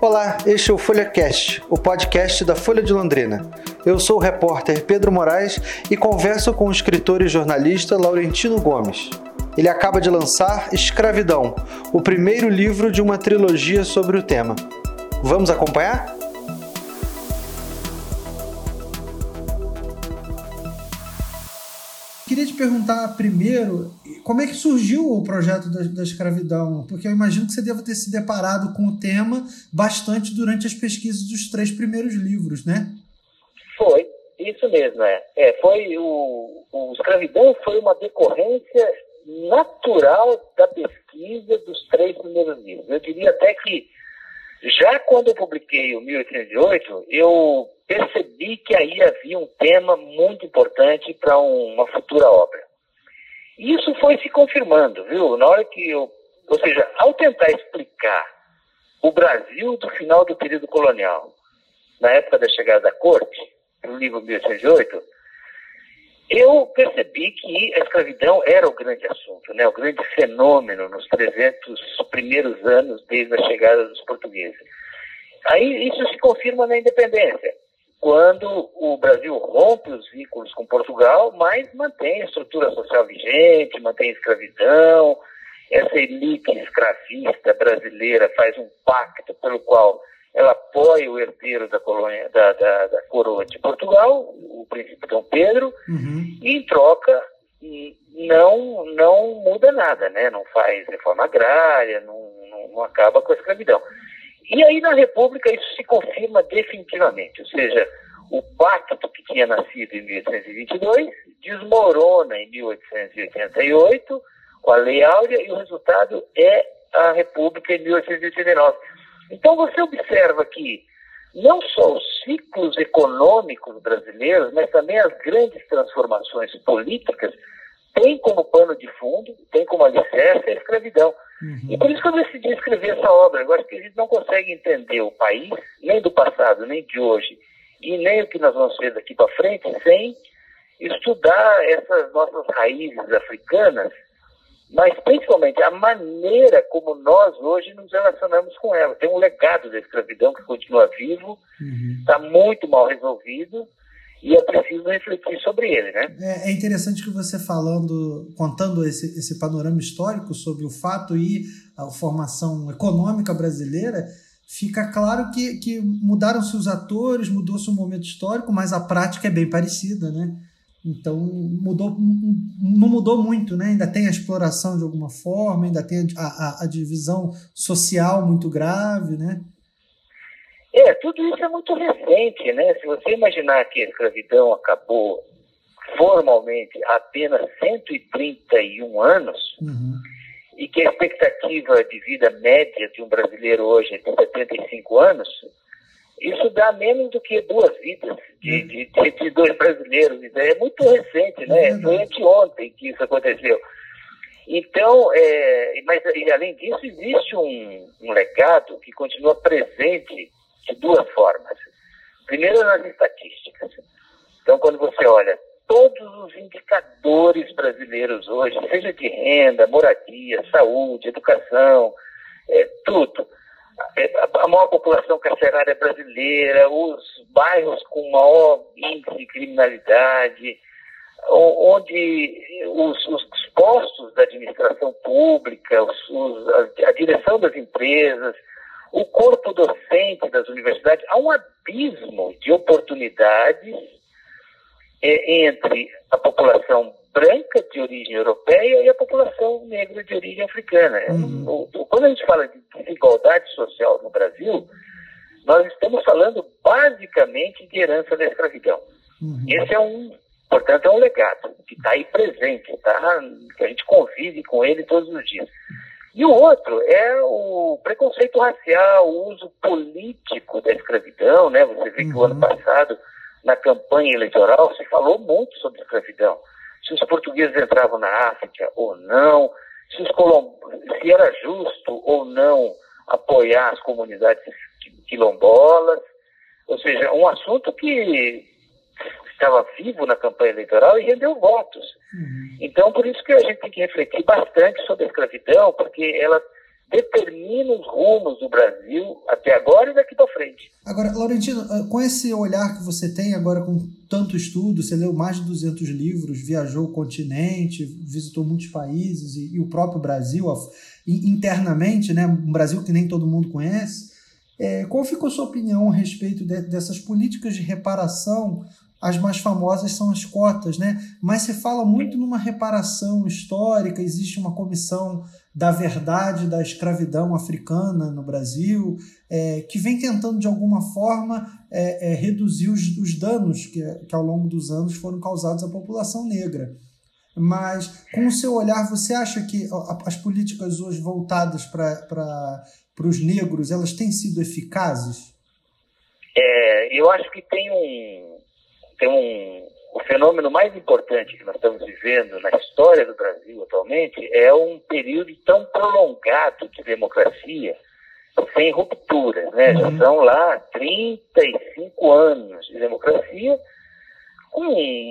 Olá, este é o FolhaCast, o podcast da Folha de Londrina. Eu sou o repórter Pedro Moraes e converso com o escritor e jornalista Laurentino Gomes. Ele acaba de lançar Escravidão, o primeiro livro de uma trilogia sobre o tema. Vamos acompanhar? Queria te perguntar primeiro como é que surgiu o projeto da, da, escravidão? Porque eu imagino que você deva ter se deparado com o tema bastante durante as pesquisas dos três primeiros livros, né? Foi, isso mesmo, é. é foi o, o escravidão foi uma decorrência natural da pesquisa dos três primeiros livros. Eu diria até que já quando eu publiquei o 1808, eu percebi que aí havia um tema muito importante para uma futura obra. Isso foi se confirmando, viu? Na hora que eu. Ou seja, ao tentar explicar o Brasil do final do período colonial, na época da chegada da corte, no livro 1808, eu percebi que a escravidão era o grande assunto, né? o grande fenômeno nos 300 primeiros anos desde a chegada dos portugueses. Aí isso se confirma na independência quando o Brasil rompe os vínculos com Portugal, mas mantém a estrutura social vigente, mantém a escravidão. Essa elite escravista brasileira faz um pacto pelo qual ela apoia o herdeiro da, colônia, da, da, da coroa de Portugal, o príncipe Dom Pedro, uhum. e em troca não, não muda nada, né? não faz reforma agrária, não, não, não acaba com a escravidão. E aí na República isso se confirma definitivamente, ou seja, o pacto que tinha nascido em 1822 desmorona em 1888 com a Lei Áurea e o resultado é a República em 1889. Então você observa que não só os ciclos econômicos brasileiros, mas também as grandes transformações políticas têm como pano de fundo, têm como alicerce a escravidão. Uhum. E por isso que eu decidi escrever essa obra. Eu acho que a gente não consegue entender o país, nem do passado, nem de hoje, e nem o que nós vamos ver daqui para frente, sem estudar essas nossas raízes africanas, mas principalmente a maneira como nós hoje nos relacionamos com ela. Tem um legado da escravidão que continua vivo, está uhum. muito mal resolvido, e é preciso refletir sobre ele, né? É, é, interessante que você falando, contando esse, esse panorama histórico sobre o fato e a formação econômica brasileira, fica claro que, que mudaram-se os atores, mudou-se o momento histórico, mas a prática é bem parecida, né? Então mudou, não mudou muito, né? Ainda tem a exploração de alguma forma, ainda tem a, a, a divisão social muito grave, né? É, tudo isso é muito recente, né? Se você imaginar que a escravidão acabou formalmente há apenas 131 anos, uhum. e que a expectativa de vida média de um brasileiro hoje é de 75 anos, isso dá menos do que duas vidas de, uhum. de, de, de dois brasileiros. É muito recente, né? Uhum. Foi anteontem que isso aconteceu. Então, é, mas e além disso, existe um, um legado que continua presente de duas formas. Primeiro, nas estatísticas. Então, quando você olha todos os indicadores brasileiros hoje, seja de renda, moradia, saúde, educação, é, tudo. É, a maior população carcerária brasileira, os bairros com maior índice de criminalidade, onde os, os postos da administração pública, os, os, a, a direção das empresas, o corpo docente das universidades, há um abismo de oportunidades é, entre a população branca de origem europeia e a população negra de origem africana. Uhum. Quando a gente fala de desigualdade social no Brasil, nós estamos falando basicamente de herança da escravidão. Uhum. Esse é um, portanto, é um legado que está aí presente, tá? que a gente convive com ele todos os dias. E o outro é o preconceito racial, o uso político da escravidão, né? Você vê que o ano uhum. passado, na campanha eleitoral, se falou muito sobre escravidão. Se os portugueses entravam na África ou não, se, os se era justo ou não apoiar as comunidades quilombolas. Ou seja, um assunto que estava vivo na campanha eleitoral e rendeu votos. Uhum. Então, por isso que a gente tem que refletir bastante sobre a escravidão, porque ela determina os rumos do Brasil até agora e daqui para frente. Agora, Laurentino, ah, com esse olhar que você tem agora com tanto estudo, você leu mais de 200 livros, viajou o continente, visitou muitos países e, e o próprio Brasil internamente, né, um Brasil que nem todo mundo conhece. É, qual ficou a sua opinião a respeito de, dessas políticas de reparação as mais famosas são as cotas, né? Mas se fala muito numa reparação histórica, existe uma comissão da verdade da escravidão africana no Brasil, é, que vem tentando de alguma forma é, é, reduzir os, os danos que, que ao longo dos anos foram causados à população negra. Mas, com o seu olhar, você acha que as políticas hoje voltadas para os negros, elas têm sido eficazes? É, eu acho que tem um, tem um, o fenômeno mais importante que nós estamos vivendo na história do Brasil atualmente é um período tão prolongado de democracia sem rupturas, né? Já uhum. são lá 35 anos de democracia com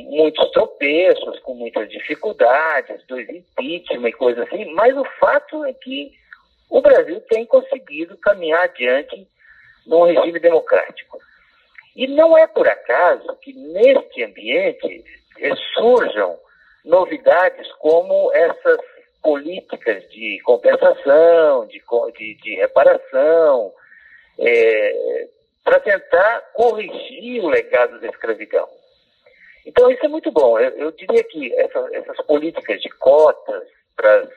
muitos tropeços, com muitas dificuldades, dois impeachment e coisas assim, mas o fato é que o Brasil tem conseguido caminhar adiante num regime democrático. E não é por acaso que neste ambiente surjam novidades como essas políticas de compensação, de, de, de reparação, é, para tentar corrigir o legado da escravidão. Então, isso é muito bom. Eu, eu diria que essa, essas políticas de cotas para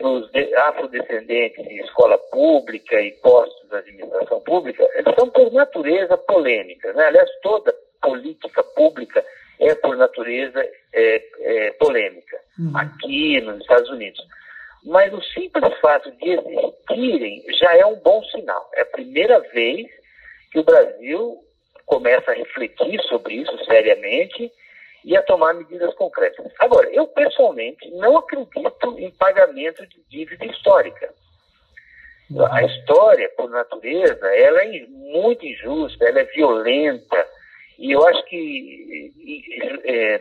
os afrodescendentes em escola pública e postos de administração pública, eles são por natureza polêmicas. Né? Aliás, toda política pública é por natureza é, é, polêmica, uhum. aqui nos Estados Unidos. Mas o simples fato de existirem já é um bom sinal. É a primeira vez que o Brasil começa a refletir sobre isso seriamente e a tomar medidas concretas. Agora, eu pessoalmente não acredito em pagamento de dívida histórica. A história, por natureza, ela é muito injusta, ela é violenta, e eu acho que é,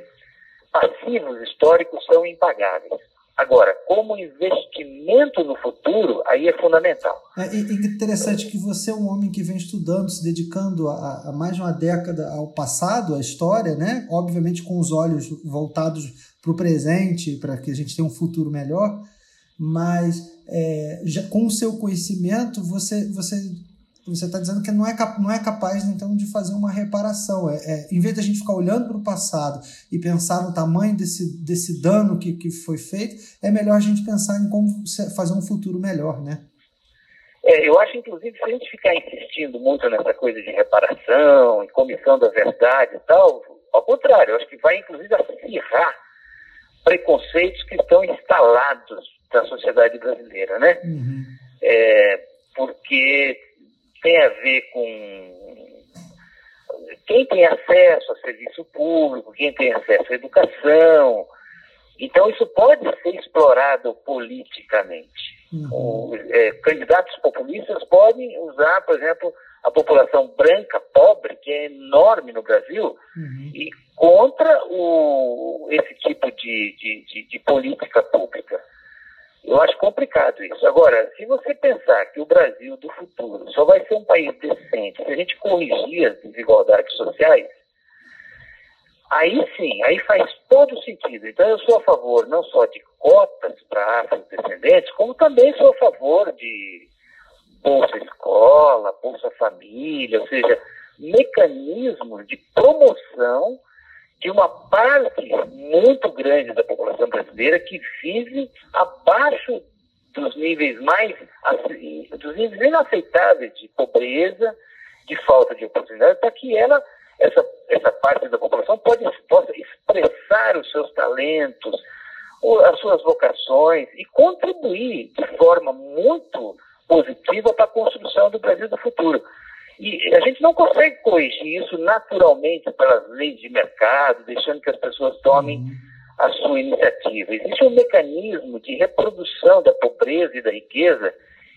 passivos históricos são impagáveis. Agora, como investimento no futuro, aí é fundamental. É, interessante que você é um homem que vem estudando, se dedicando a mais de uma década ao passado, à história, né? Obviamente com os olhos voltados para o presente, para que a gente tenha um futuro melhor. Mas é, já, com o seu conhecimento, você, você você está dizendo que não é, não é capaz, então, de fazer uma reparação. É, é em vez de a gente ficar olhando para o passado e pensar no tamanho desse, desse dano que, que foi feito, é melhor a gente pensar em como fazer um futuro melhor, né? É, eu acho, inclusive, se a gente ficar insistindo muito nessa coisa de reparação e comissão da verdade e tal, ao contrário, eu acho que vai, inclusive, acirrar preconceitos que estão instalados na sociedade brasileira, né? Uhum. É, porque tem a ver com quem tem acesso a serviço público, quem tem acesso à educação. Então, isso pode ser explorado politicamente. Uhum. é, candidatos populistas podem usar, por exemplo, a população branca pobre, que é enorme no Brasil, uhum. e contra o, esse tipo de, de, de, de política pública. Eu acho complicado isso. Agora, se você pensar que o Brasil do futuro só vai ser um país decente se a gente corrigir as desigualdades sociais, aí sim, aí faz todo sentido. Então eu sou a favor não só de cotas para afrodescendentes, como também sou a favor de Bolsa Escola, Bolsa Família, ou seja, mecanismos de promoção de uma parte muito grande da população brasileira que vive abaixo dos níveis mais dos níveis inaceitáveis de pobreza, de falta de oportunidade, para que ela essa essa parte da população pode, possa expressar os seus talentos, as suas vocações e contribuir de forma muito positiva para a construção do Brasil do futuro. E a gente não consegue corrigir isso naturalmente pelas leis de mercado, deixando que as pessoas tomem uhum. a sua iniciativa. Existe um mecanismo de reprodução da pobreza e da riqueza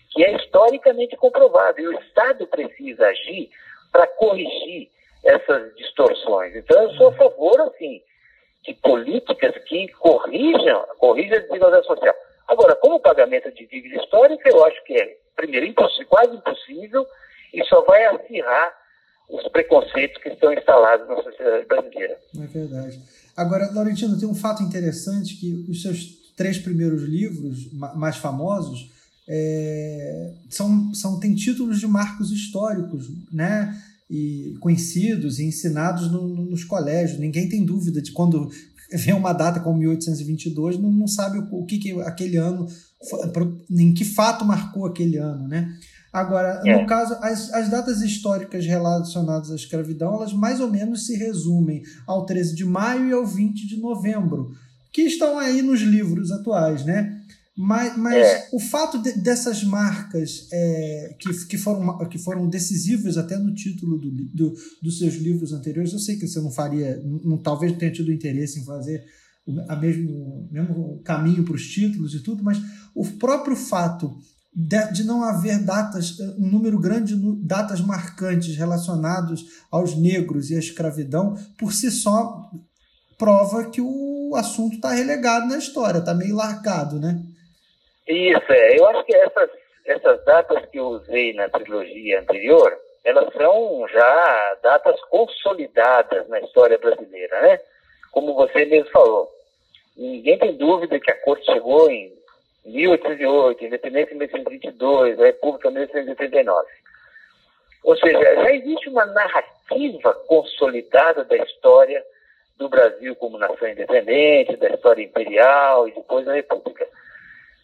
que é historicamente comprovado. E o Estado precisa agir para corrigir essas distorções. Então, eu sou a favor, assim, de políticas que corrijam, corrijam a desigualdade social. Agora, como pagamento de dívida histórica, eu acho que é, primeiro, impossível, quase impossível e só vai acirrar os preconceitos que estão instalados na sociedade brasileira. É verdade. Agora, Laurentino, tem um fato interessante que os seus três primeiros livros mais famosos é, são, são têm títulos de marcos históricos, né? E conhecidos e ensinados no, no, nos colégios. Ninguém tem dúvida de quando vê uma data como 1822, não, não sabe o, o que, que aquele ano, em que fato marcou aquele ano, né? Agora, é. no caso, as, as datas históricas relacionadas à escravidão, elas mais ou menos se resumem ao 13 de maio e ao 20 de novembro, que estão aí nos livros atuais, né? Mas, mas é. o fato de, dessas marcas é, que, que, foram, que foram decisivas até no título do, do, dos seus livros anteriores, eu sei que você não faria, não, talvez tenha tido interesse em fazer o mesmo, mesmo caminho para os títulos e tudo, mas o próprio fato de, de, não haver datas, um número grande de datas marcantes relacionados aos negros e à escravidão, por si só prova que o assunto está relegado na história, está meio largado, né? Isso, é. Eu acho que essas, essas datas que eu usei na trilogia anterior, elas são já datas consolidadas na história brasileira, né? Como você mesmo falou. Ninguém tem dúvida que a corte chegou em 1808, independência em 1822, a República em 1889. Ou seja, já existe uma narrativa consolidada da história do Brasil como nação independente, da história imperial e depois da República.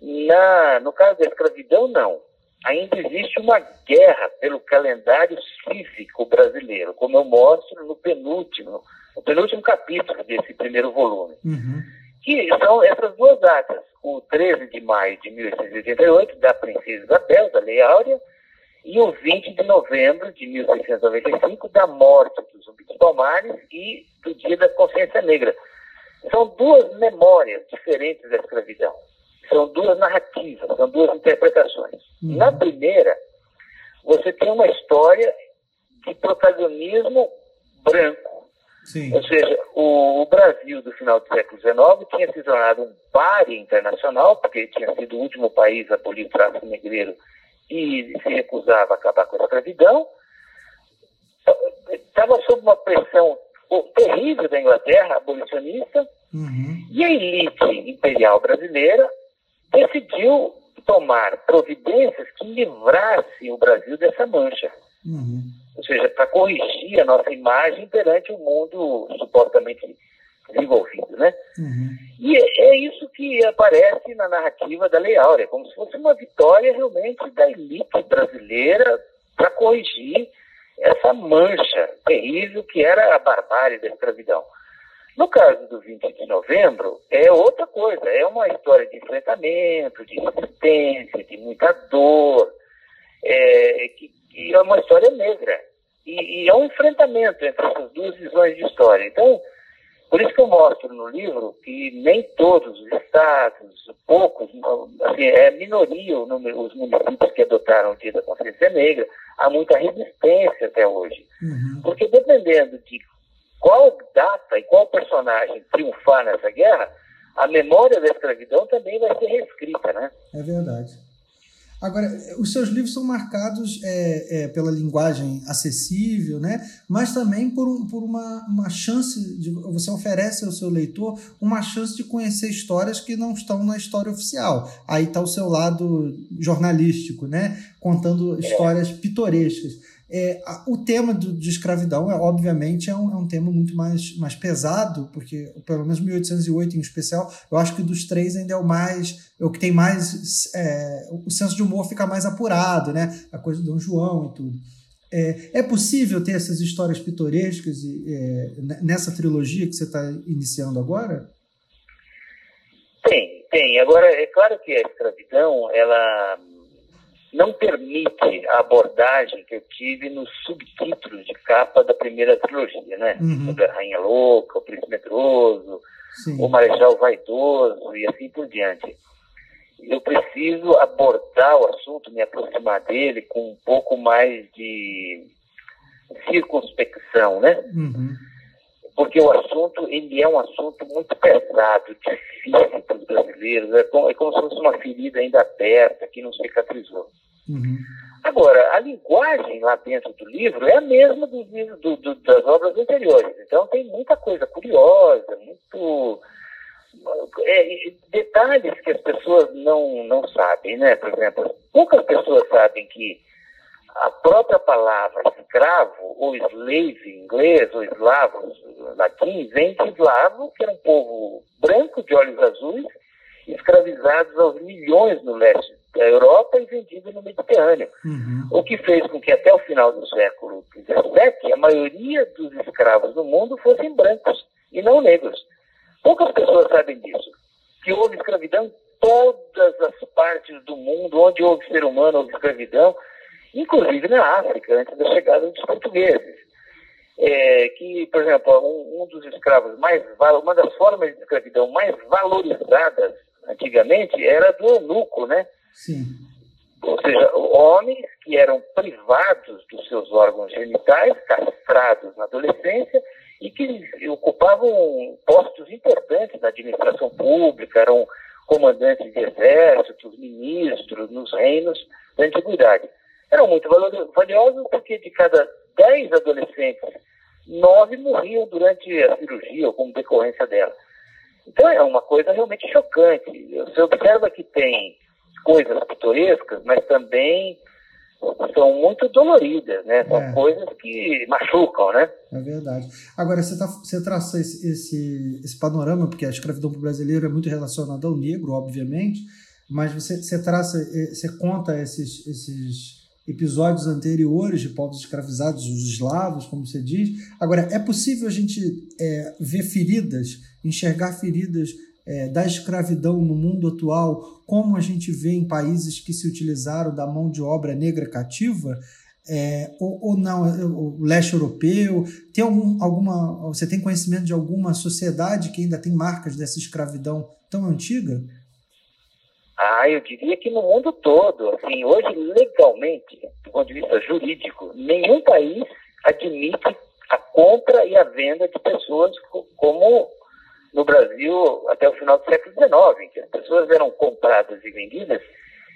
Na, no caso da escravidão, não. Ainda existe uma guerra pelo calendário cívico brasileiro, como eu mostro no penúltimo, no penúltimo capítulo desse primeiro volume. Uhum. Que são essas duas datas, o 13 de maio de 1888, da Princesa Isabel, da Lei Áurea, e o 20 de novembro de 1695, da morte do Zumbi dos Palmares e do Dia da Consciência Negra. São duas memórias diferentes da escravidão. São duas narrativas, são duas interpretações. Uhum. Na primeira, você tem uma história de protagonismo branco. Sim. Ou seja, o, Brasil do final do século XIX tinha se tornado um páreo internacional, porque tinha sido o último país a abolir o tráfico negreiro e se recusava a acabar com a escravidão. Estava sob uma pressão terrível da Inglaterra, abolicionista, uhum. e a elite imperial brasileira decidiu tomar providências que livrassem o Brasil dessa mancha. Uhum. Ou seja, para corrigir a nossa imagem perante o mundo supostamente desenvolvido, né? Uhum. E é, é isso que aparece na narrativa da Lei Áurea, como se fosse uma vitória realmente da elite brasileira para corrigir essa mancha terrível que era a barbárie da escravidão. No caso do 20 de novembro, é outra coisa, é uma história de enfrentamento, de resistência, de muita dor, é, que, que é uma história negra. E, e, é um enfrentamento entre essas duas visões de história. Então, por isso que eu mostro no livro que nem todos os estados, poucos, assim, é minoria os municípios que adotaram o Dia da Consciência Negra, há muita resistência até hoje. Uhum. Porque dependendo de qual data e qual personagem triunfar nessa guerra, a memória da escravidão também vai ser reescrita, né? É verdade. Agora, os seus livros são marcados é, é, pela linguagem acessível, né? mas também por, um, por uma, uma chance, de, você oferece ao seu leitor uma chance de conhecer histórias que não estão na história oficial. Aí está o seu lado jornalístico, né? contando histórias pitorescas. É, o tema do, de escravidão, é, obviamente, é um, é um tema muito mais, mais pesado, porque, pelo menos 1808 em especial, eu acho que dos três ainda é o mais. É o que tem mais. É, o senso de humor fica mais apurado, né? A coisa do Dom João e tudo. É, é possível ter essas histórias pitorescas é, nessa trilogia que você está iniciando agora? Tem, tem. Agora, é claro que a escravidão, ela não permite a abordagem que eu tive nos subtítulos de capa da primeira trilogia, né? Uhum. Sobre a Rainha Louca, o Príncipe Medroso, Sim. o Marechal Vaidoso e assim por diante. Eu preciso abordar o assunto, me aproximar dele com um pouco mais de circunspecção, né? Uhum. Porque o assunto ele é um assunto muito pesado, difícil para os brasileiros, é como, é como se fosse uma ferida ainda aberta que não cicatrizou. Uhum. Agora, a linguagem lá dentro do livro é a mesma do, do, do, das obras anteriores, então tem muita coisa curiosa, muito é, detalhes que as pessoas não, não sabem, né? Por exemplo, poucas pessoas sabem que a própria palavra escravo, ou slave em inglês, ou eslavo latim, vem de eslavo, que era um povo branco de olhos azuis, escravizados aos milhões no leste da Europa e vendido no Mediterrâneo. Uhum. O que fez com que até o final do século XVII a maioria dos escravos no mundo fossem brancos e não negros. Poucas pessoas sabem disso. Que houve escravidão em todas as partes do mundo, onde houve ser humano, houve escravidão, inclusive na África, antes da chegada dos portugueses. É, que, por exemplo, um, um, dos escravos mais uma das formas de escravidão mais valorizadas antigamente era do eunuco, né? Sim. Ou seja, homens que eram privados dos seus órgãos genitais, castrados na adolescência e que ocupavam postos importantes na administração pública, eram comandantes de exércitos, ministros nos reinos da antiguidade eram muito valiosos porque de cada dez adolescentes, nove morriam durante a cirurgia ou como decorrência dela. Então é uma coisa realmente chocante. Você observa que tem coisas pitorescas, mas também são muito doloridas, né? São é. coisas que machucam, né? É verdade. Agora, você, tá, você traça esse, esse, esse panorama, porque a escravidão brasileiro é muito relacionada ao negro, obviamente, mas você, você traça, eh, você conta esses, esses episódios anteriores de povos escravizados, os eslavos, como você diz. Agora, é possível a gente é, ver feridas, enxergar feridas é, da escravidão no mundo atual, como a gente vê em países que se utilizaram da mão de obra negra cativa? É, ou, ou, não, o leste europeu, tem algum, alguma, você tem conhecimento de alguma sociedade que ainda tem marcas dessa escravidão tão antiga? Ah, eu diria que no mundo todo. Assim, hoje, legalmente, do ponto de vista jurídico, nenhum país admite a compra e a venda de pessoas como no Brasil até o final do século XIX, em que as pessoas eram compradas e vendidas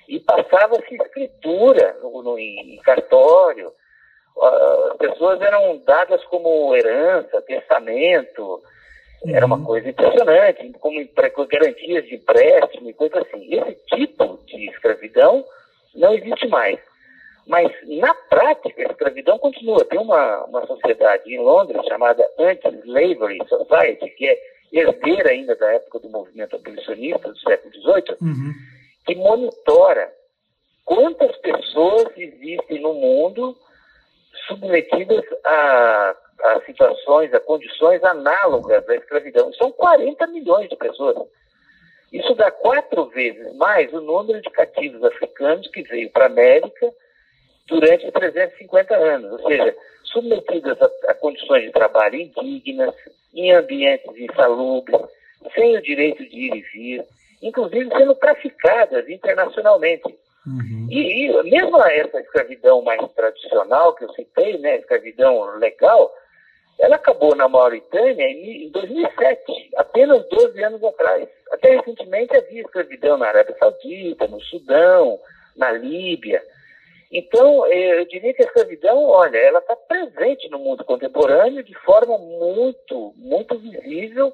e passava-se escritura no, no, em cartório. As pessoas eram dadas como herança, testamento, era uma uhum. coisa impressionante, como garantias de empréstimo e coisa assim. Esse tipo de escravidão não existe mais. Mas, na prática, a escravidão continua. Tem uma, uma sociedade em Londres chamada Anti-Slavery Society, que é herdeira ainda da época do movimento abolicionista do século XVIII, uhum. que monitora quantas pessoas existem no mundo submetidas a a situações, a condições análogas à escravidão. São 40 milhões de pessoas. Isso dá quatro vezes mais o número de cativos africanos que veio para a América durante 350 anos, ou seja, submetidas a, a condições de trabalho indignas, em ambientes insalubres, sem o direito de ir e vir, inclusive sendo traficadas internacionalmente. Uhum. E, e, mesmo essa escravidão mais tradicional que eu citei, né, escravidão legal, ela acabou na Mauritânia em 2007, apenas 12 anos atrás. Até recentemente havia escravidão na Arábia Saudita, no Sudão, na Líbia. Então, eh, eu diria que a escravidão, olha, ela está presente no mundo contemporâneo de forma muito, muito visível.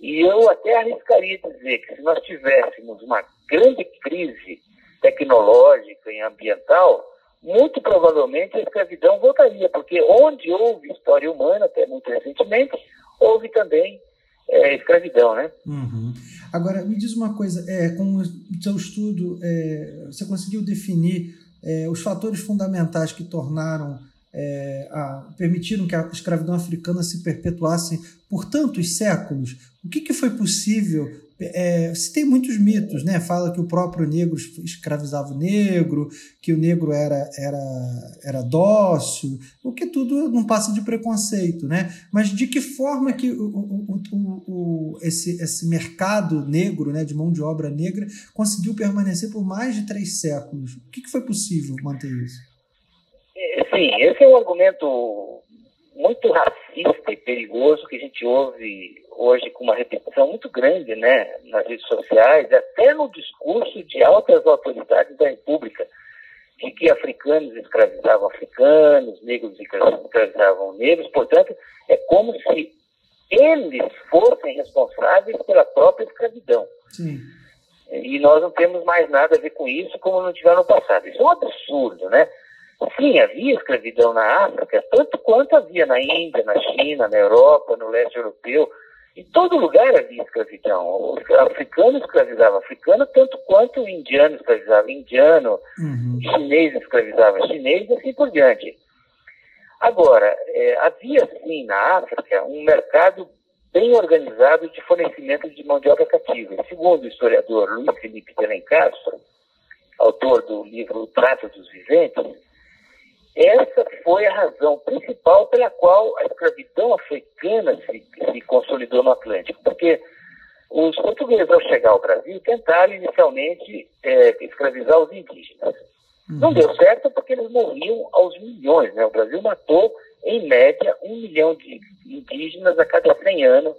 E eu até arriscaria dizer que se nós tivéssemos uma grande crise tecnológica e ambiental, muito provavelmente a escravidão voltaria, porque onde houve história humana, até muito recentemente, houve também é, escravidão, né? Uhum. Agora, me diz uma coisa, é, com o seu estudo, é, você conseguiu definir é, os fatores fundamentais que tornaram, é, a, permitiram que a escravidão africana se perpetuasse por tantos séculos? O que, que foi possível é, se tem muitos mitos, né? Fala que o próprio negro escravizava o negro, que o negro era, era, era dócil, o que tudo não passa de preconceito, né? Mas de que forma que o, o, o, esse, esse mercado negro, né, de mão de obra negra, conseguiu permanecer por mais de três séculos? O que, que foi possível manter isso? É, sim, esse é um argumento muito racista e perigoso que a gente ouve hoje com uma repetição muito grande né, nas redes sociais, até no discurso de altas autoridades da República, de que africanos escravizavam africanos, negros escravizavam negros, portanto, é como se eles fossem responsáveis pela própria escravidão. Sim. E nós não temos mais nada a ver com isso, como não tiveram no passado. Isso é um absurdo, né? Sim, havia escravidão na África, tanto quanto havia na Índia, na China, na Europa, no leste europeu. Em todo lugar havia escravidão. O africano escravizava africano, tanto quanto o indiano escravizava indiano, uhum. chinês escravizava chinês e assim por diante. Agora, é, havia sim na África um mercado bem organizado de fornecimento de mão de obra cativa. segundo o historiador Luiz Felipe de Alencastro, autor do livro O Trato dos Viventes, essa foi a razão principal pela qual a escravidão africana se, se consolidou no Atlântico, porque os portugueses, ao chegar ao Brasil, tentaram inicialmente é, escravizar os indígenas. Uhum. Não deu certo porque eles morriam aos milhões. Né? O Brasil matou, em média, um milhão de indígenas a cada 100 anos,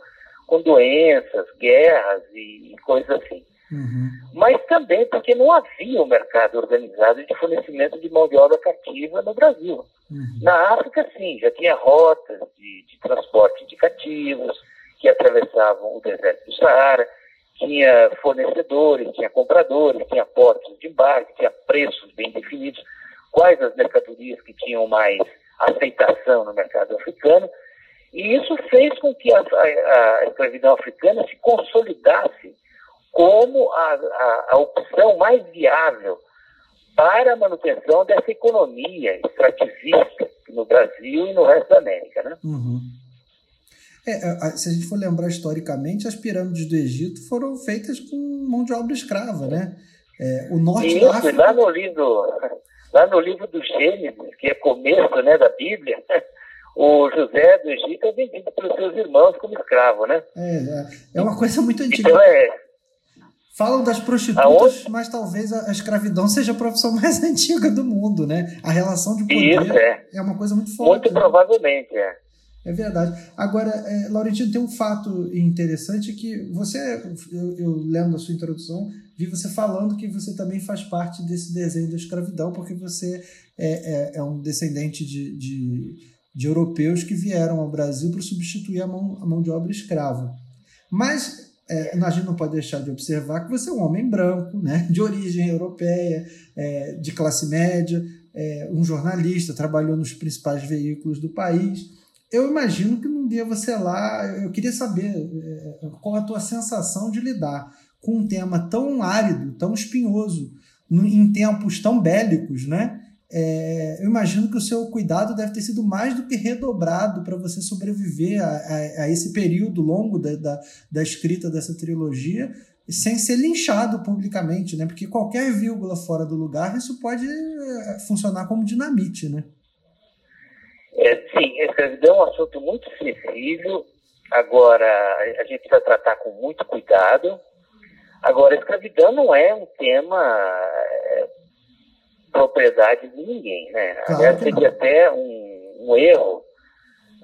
com doenças, guerras e, e coisas assim. Uhum. Mas também porque não havia um mercado organizado de fornecimento de mão de obra cativa no Brasil. Uhum. Na África, sim, já tinha rotas de, de transporte de cativos que atravessavam o deserto do Saara, tinha fornecedores, tinha compradores, tinha portos de embarque, tinha preços bem definidos, quais as mercadorias que tinham mais aceitação no mercado africano, e isso fez com que a, a, a escravidão africana se consolidasse como a, a, a opção mais viável para a manutenção dessa economia extrativista no Brasil e no resto da América. Né? Uhum. É, se a gente for lembrar historicamente, as pirâmides do Egito foram feitas com mão de obra escrava, né? É, o norte Isso, da África... lá no livro, lá no livro do Gênesis, que é começo né, da Bíblia, o José do Egito é vendido pelos seus irmãos como escravo, né? É, é, é uma coisa muito antiga. Então é, Falam das prostitutas, mas talvez a, escravidão seja a profissão mais antiga do mundo, né? A relação de poder Isso, é. é uma coisa muito forte. Muito né? provavelmente, é. É verdade. Agora, é, Laurentino, tem um fato interessante que você, eu, eu lendo a sua introdução, vi você falando que você também faz parte desse desenho da escravidão, porque você é, é, é um descendente de, de, de, europeus que vieram ao Brasil para substituir a mão, a mão de obra escrava. Mas é, a gente não pode deixar de observar que você é um homem branco, né, de origem europeia, é, de classe média, é, um jornalista, trabalhou nos principais veículos do país. Eu imagino que num dia você lá, eu queria saber é, qual a tua sensação de lidar com um tema tão árido, tão espinhoso, em tempos tão bélicos, né? É, eu imagino que o seu cuidado deve ter sido mais do que redobrado para você sobreviver a, a, a, esse período longo da, da, da, escrita dessa trilogia sem ser linchado publicamente, né? Porque qualquer vírgula fora do lugar, isso pode é, funcionar como dinamite, né? É, sim, escravidão é um assunto muito sensível. Agora, a gente precisa tratar com muito cuidado. Agora, escravidão não é um tema é, propriedade de ninguém, né? Claro Aliás, seria até um, um, erro,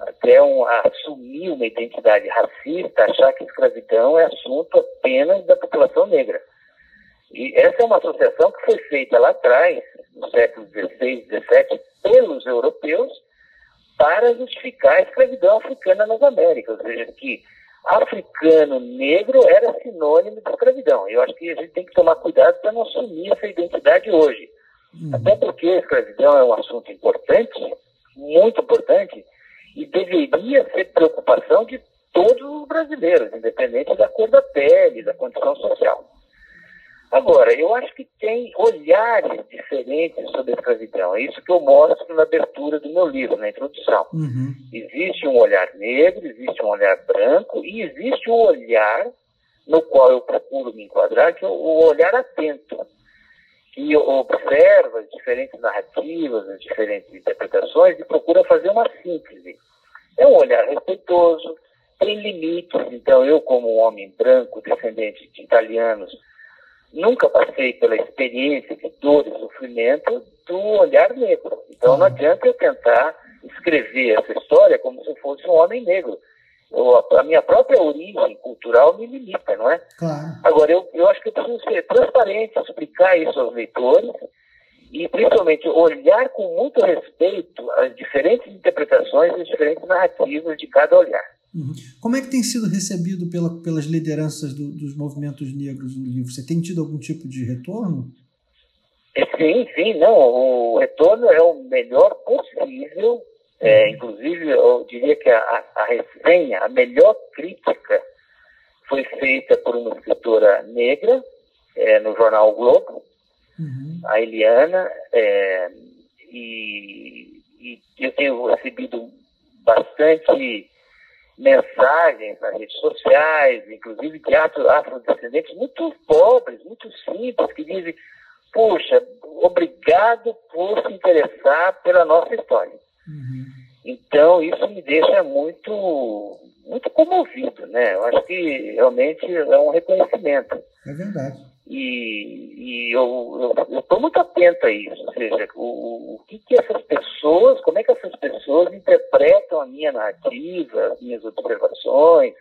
até um, assumir uma identidade racista, achar que escravidão é assunto apenas da população negra. E essa é uma associação que foi feita lá atrás, no século XVI, XVII, pelos europeus, para justificar a escravidão africana nas Américas. Ou seja, que africano negro era sinônimo de escravidão. Eu acho que a gente tem que tomar cuidado para não assumir essa identidade hoje. Uhum. Até porque a escravidão é um assunto importante, muito importante, e deveria ser preocupação de todos os brasileiros, independente da cor da pele, da condição social. Agora, eu acho que tem olhares diferentes sobre a escravidão. É isso que eu mostro na abertura do meu livro, na introdução. Uhum. Existe um olhar negro, existe um olhar branco e existe um olhar no qual eu procuro me enquadrar, que é o olhar atento que observa as diferentes narrativas, as diferentes interpretações e procura fazer uma síntese. É um olhar respeitoso, tem limites. Então, eu, como um homem branco, descendente de italianos, nunca passei pela experiência de dor e sofrimento do olhar negro. Então, não adianta eu tentar escrever essa história como se eu fosse um homem negro. A minha própria origem cultural me limita, não é? Claro. Agora, eu, eu acho que eu preciso ser transparente, explicar isso aos leitores e, principalmente, olhar com muito respeito as diferentes interpretações e as diferentes narrativas de cada olhar. Uhum. Como é que tem sido recebido pela, pelas lideranças do, dos movimentos negros no livro? Você tem tido algum tipo de retorno? Sim, sim, não. O retorno é o melhor possível. É, inclusive, eu diria que a, a resenha, a melhor crítica, foi feita por uma escritora negra é, no jornal o Globo, uhum. a Eliana, é, e, e, eu tenho recebido bastante mensagens nas redes sociais, inclusive de afrodescendentes muito pobres, muito simples, que dizem puxa, obrigado por se interessar pela nossa história. Uhum. Então, isso me deixa muito, muito comovido, né? Eu acho que realmente é um reconhecimento. É verdade. E, e eu estou muito atento a isso, ou seja, o, o que, que essas pessoas, como é que essas pessoas interpretam a minha narrativa, as minhas observações,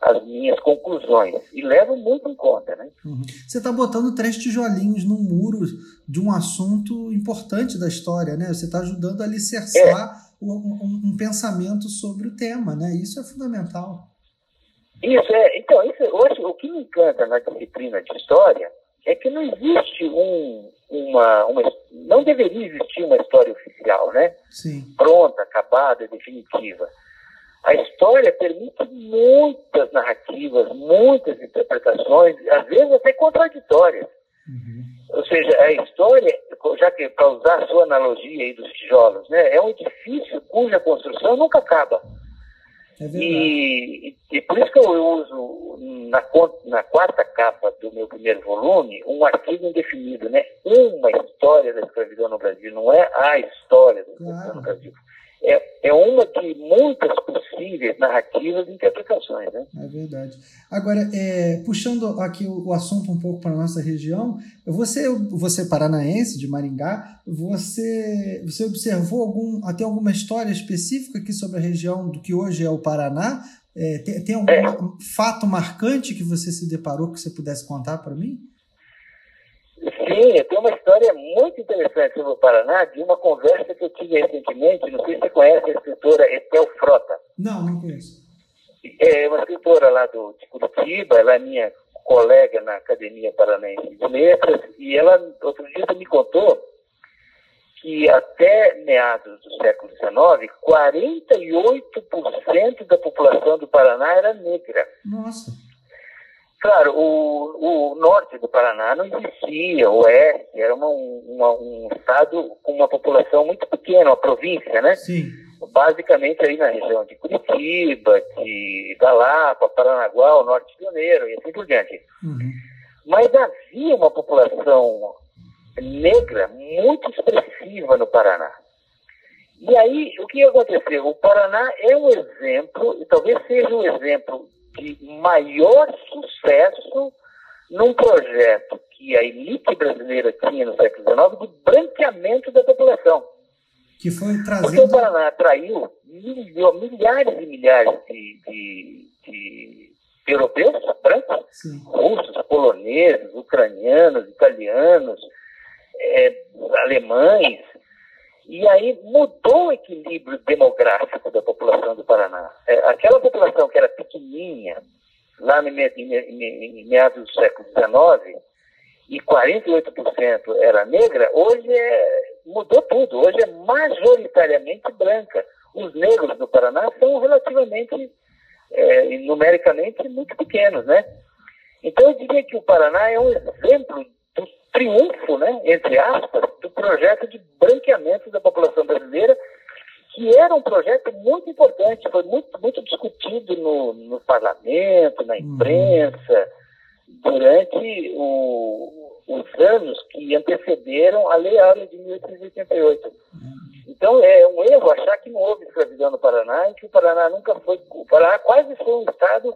as minhas conclusões e levo muito em conta. Né? Uhum. Você está botando três tijolinhos no muro de um assunto importante da história, né? Você está ajudando a alicerçar é. um, um, um, pensamento sobre o tema, né? Isso é fundamental. Isso é. Então, isso, hoje, o que me encanta na disciplina de história é que não existe um, uma, uma, não deveria existir uma história oficial, né? Sim. Pronta, acabada, definitiva. A história permite muitas narrativas, muitas interpretações, às vezes até contraditórias. Uhum. Ou seja, a história, já que para usar a sua analogia aí dos tijolos, né, é um edifício cuja construção nunca acaba. É e, e, por isso que eu uso na, na quarta capa do meu primeiro volume um artigo indefinido, né? Uma história da escravidão no Brasil, não é a história da escravidão claro. no Brasil é, é uma de muitas possíveis narrativas e interpretações. Né? É verdade. Agora, é, puxando aqui o, o, assunto um pouco para a nossa região, você, você paranaense, de Maringá, você, você observou algum, até alguma história específica aqui sobre a região do que hoje é o Paraná? É, tem, tem algum é. fato marcante que você se deparou que você pudesse contar para mim? Sim, tem uma história muito interessante sobre o Paraná, de uma conversa que eu tive recentemente, não sei se você conhece a escritora Etel Frota. Não, não conheço. É uma escritora lá do, de Curitiba, ela é minha colega na Academia Paranaense de Letras, e ela, outro dia, me contou que até meados do século XIX, 48% da população do Paraná era negra. Nossa! Claro, o, o norte do Paraná não existia, o oeste era uma, uma, um estado com uma população muito pequena, uma província, né? Sim. Basicamente aí na região de Curitiba, de Galapa, Paranaguá, o Norte Pioneiro e assim por diante. Uhum. Mas havia uma população negra muito expressiva no Paraná. E aí, o que aconteceu? O Paraná é um exemplo, e talvez seja um exemplo de maior sucesso num projeto que a elite brasileira tinha no século XIX de branqueamento da população. Que foi trazido... Porque o Paraná atraiu milhares e milhares de, de, de europeus brancos, Sim. russos, poloneses, ucranianos, italianos, é, alemães, e aí mudou o equilíbrio demográfico da população do Paraná. É, aquela população que era pequenininha, lá no, em, meados do século XIX, e 48% era negra, hoje é, mudou tudo. Hoje é majoritariamente branca. Os negros do Paraná são relativamente, é, numericamente, muito pequenos, né? Então, eu diria que o Paraná é um exemplo do triunfo, né, entre aspas, do projeto de branqueamento da população brasileira, que era um projeto muito importante, foi muito, muito discutido no, no parlamento, na uhum. imprensa, durante o, os anos que antecederam a Lei Áurea de 1888. Uhum. Então é um erro achar que não houve escravidão no Paraná e que o Paraná nunca foi. O Paraná quase foi um estado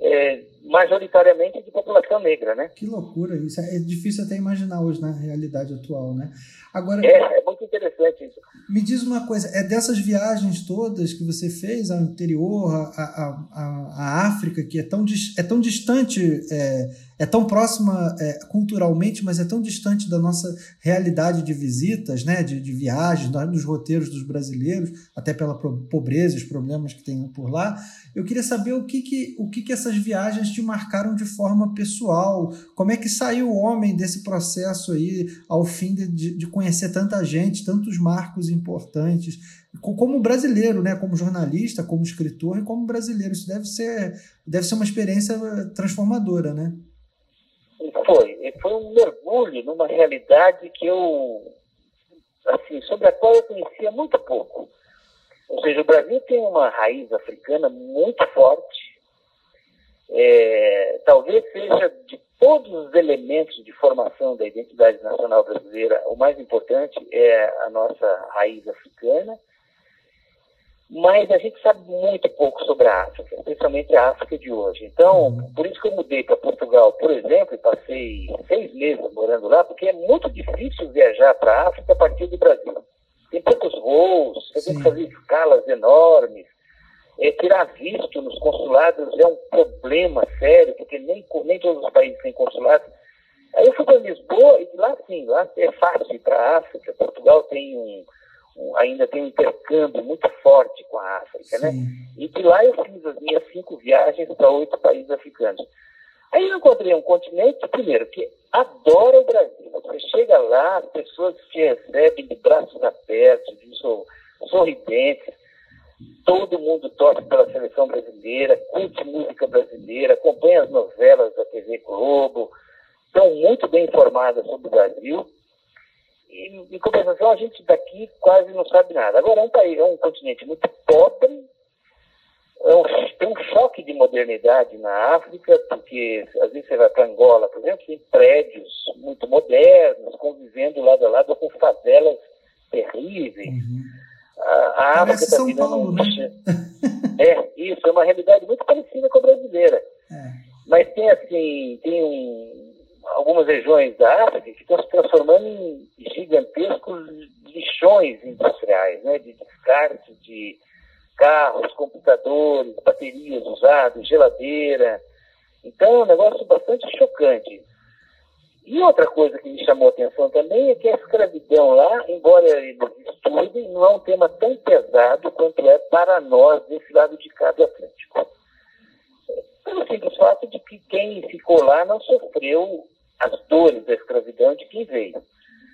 é, majoritariamente de população negra, né? Que loucura isso. É difícil até imaginar hoje na realidade atual, né? Agora, é, é muito interessante isso. Me diz uma coisa, é dessas viagens todas que você fez ao interior, a África, que é tão, é tão distante, é, é tão próxima é, culturalmente, mas é tão distante da nossa realidade de visitas, né, de, de viagens, dos roteiros dos brasileiros, até pela pobreza, os problemas que tem por lá. Eu queria saber o que, que, o que, que essas viagens te marcaram de forma pessoal, como é que saiu o homem desse processo aí ao fim de, de, conhecer tanta gente, tantos marcos importantes, como brasileiro, né, como jornalista, como escritor e como brasileiro. Isso deve ser, deve ser uma experiência transformadora, né? Foi, um mergulho numa realidade que eu, assim, sobre a qual eu conhecia muito pouco. Ou seja, o Brasil tem uma raiz africana muito forte. É, talvez seja de todos os elementos de formação da identidade nacional brasileira, o mais importante é a nossa raiz africana, mas a gente sabe muito pouco sobre a África, especialmente a África de hoje. Então, uhum. por isso que eu mudei para Portugal, por exemplo, e passei seis meses morando lá, porque é muito difícil viajar para a África a partir do Brasil. Tem poucos voos, você Sim. tem que fazer escalas enormes, é, tirar visto nos consulados é um problema sério, porque nem, nem todos os países têm consulado. Aí eu fui para Lisboa e lá sim, lá é fácil ir para a África. Portugal tem um, ainda tem um intercâmbio muito forte com a África, né? sim. né? E de lá eu fiz as minhas cinco viagens para oito países africanos. Aí eu encontrei um continente, primeiro, que adora o Brasil. Você chega lá, as pessoas te recebem de braços abertos, de sorridentes todo mundo torce pela seleção brasileira, curte música brasileira, acompanha as novelas da TV Globo, estão muito bem informadas sobre o Brasil. Em compensação, a gente daqui quase não sabe nada. Agora, é um país, é um continente muito pobre, é um, tem um choque de modernidade na África, porque às vezes você vai para Angola, por exemplo, tem prédios muito modernos, convivendo lado a lado com favelas terríveis. Uhum a, África está virando Paulo, um... né? É, isso, é uma realidade muito parecida com a brasileira. É. Mas tem assim, tem um, algumas regiões da África que estão se transformando em gigantescos lixões industriais, né? De descarte de carros, computadores, baterias usadas, geladeira. Então é um negócio bastante chocante. E outra coisa que me chamou a atenção também é que a escravidão lá, embora eles estudem, não é um tema tão pesado quanto é para nós desse lado de cá do Atlântico. Pelo simples fato de que quem ficou lá não sofreu as dores da escravidão de quem veio.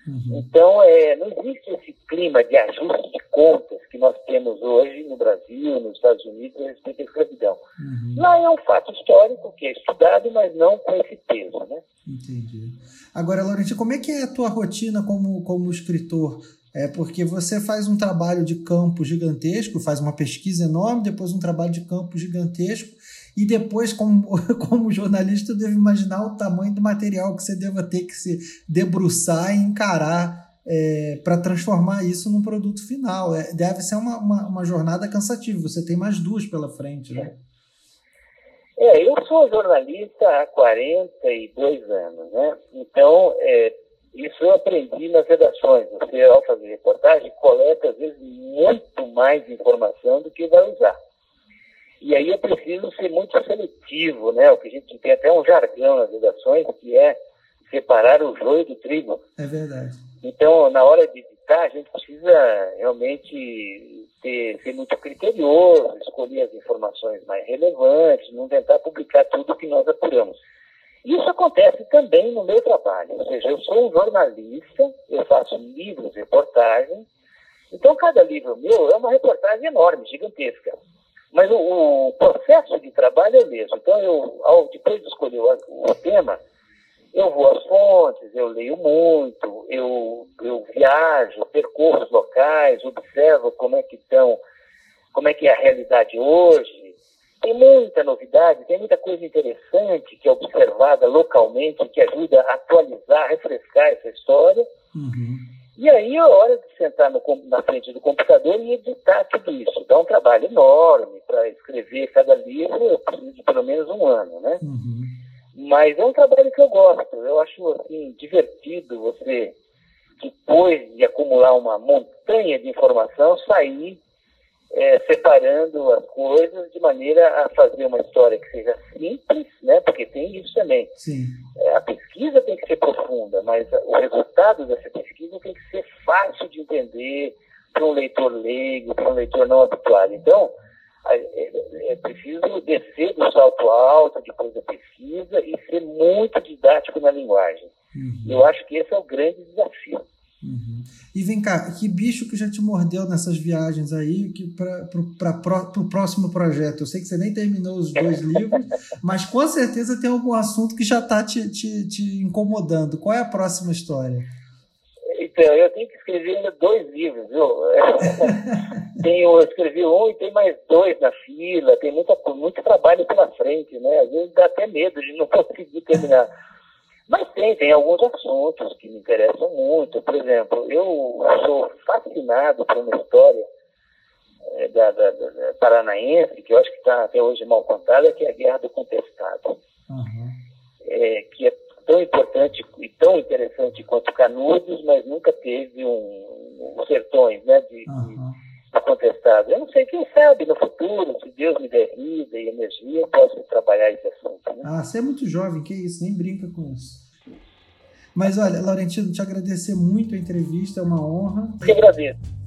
Uhum. Então, é, não existe esse clima de ajuste de contas que nós temos hoje no Brasil, nos Estados Unidos, a respeito da escravidão. Uhum. Lá é um fato histórico que é estudado, mas não com esse peso. Né? Entendi. Agora, Laurenti, como é que é a tua rotina como, como escritor? É porque você faz um trabalho de campo gigantesco, faz uma pesquisa enorme, depois um trabalho de campo gigantesco, e depois, como, como jornalista, eu devo imaginar o tamanho do material que você deva ter que se debruçar e encarar é, para transformar isso num produto final. É, deve ser uma, uma, uma, jornada cansativa. Você tem mais duas pela frente, né? É, eu sou jornalista há 42 anos, né? Então, é, isso eu aprendi nas redações. Você, ao fazer reportagem, coleta, às vezes, muito mais informação do que vai usar. E aí é preciso ser muito seletivo, né? O que a gente tem até um jargão nas redações, que é separar o joio do trigo. É verdade. Então, na hora de editar, a gente precisa realmente ter, ser muito criterioso, escolher as informações mais relevantes, não tentar publicar tudo que nós apuramos. Isso acontece também no meu trabalho, ou seja, eu sou um jornalista, eu faço livros, reportagens, então cada livro meu é uma reportagem enorme, gigantesca. Mas o, o processo de trabalho é o mesmo. Então, eu, ao, depois de escolher o, o tema, eu vou às fontes, eu leio muito, eu, eu viajo, percorro os locais, observo como é que estão, como é que é a realidade hoje. Tem muita novidade, tem muita coisa interessante que é observada localmente, que ajuda a atualizar, refrescar essa história. Uhum. E aí é hora de sentar no, na frente do computador e editar tudo isso. Dá um trabalho enorme para escrever cada livro, eu preciso de pelo menos um ano, né? Uhum. Mas é um trabalho que eu gosto. Eu acho assim divertido você depois de acumular uma montanha de informação, sair é, separando as coisas de maneira a fazer uma história que seja simples, né? Porque tem isso também. É, a pesquisa tem que ser profunda, mas o resultado dessa pesquisa tem que ser fácil de entender para um leitor leigo, para um leitor não habituado. Então, é, é, preciso descer do salto alto depois da pesquisa e ser muito didático na linguagem. Uhum. Eu acho que esse é o grande desafio. Uhum. E vem cá, que bicho que já te mordeu nessas viagens aí que para o próximo projeto? Eu sei que você nem terminou os dois livros, mas com certeza tem algum assunto que já está te, te, te, incomodando. Qual é a próxima história? Então, eu tenho que escrever dois livros, viu? tenho, eu escrevi um e tem mais dois na fila, tem muita, muito trabalho pela frente, né? Às vezes dá até medo de não conseguir terminar. Mas tem, tem alguns assuntos que me interessam muito. Por exemplo, eu sou fascinado por uma história é, da, da, da, paranaense, que eu acho que está até hoje mal contada, que é a Guerra do Contestado. Uhum. É, que é tão importante e tão interessante quanto Canudos, mas nunca teve um, um sertões né, de, uhum. de, contestado. Eu não sei, quem sabe no futuro, se Deus me der vida e energia, eu posso trabalhar esse assunto. Né? Ah, você é muito jovem, que isso, nem brinca com isso. Mas olha, Laurentino, te agradecer muito a entrevista, é uma honra. Eu agradeço.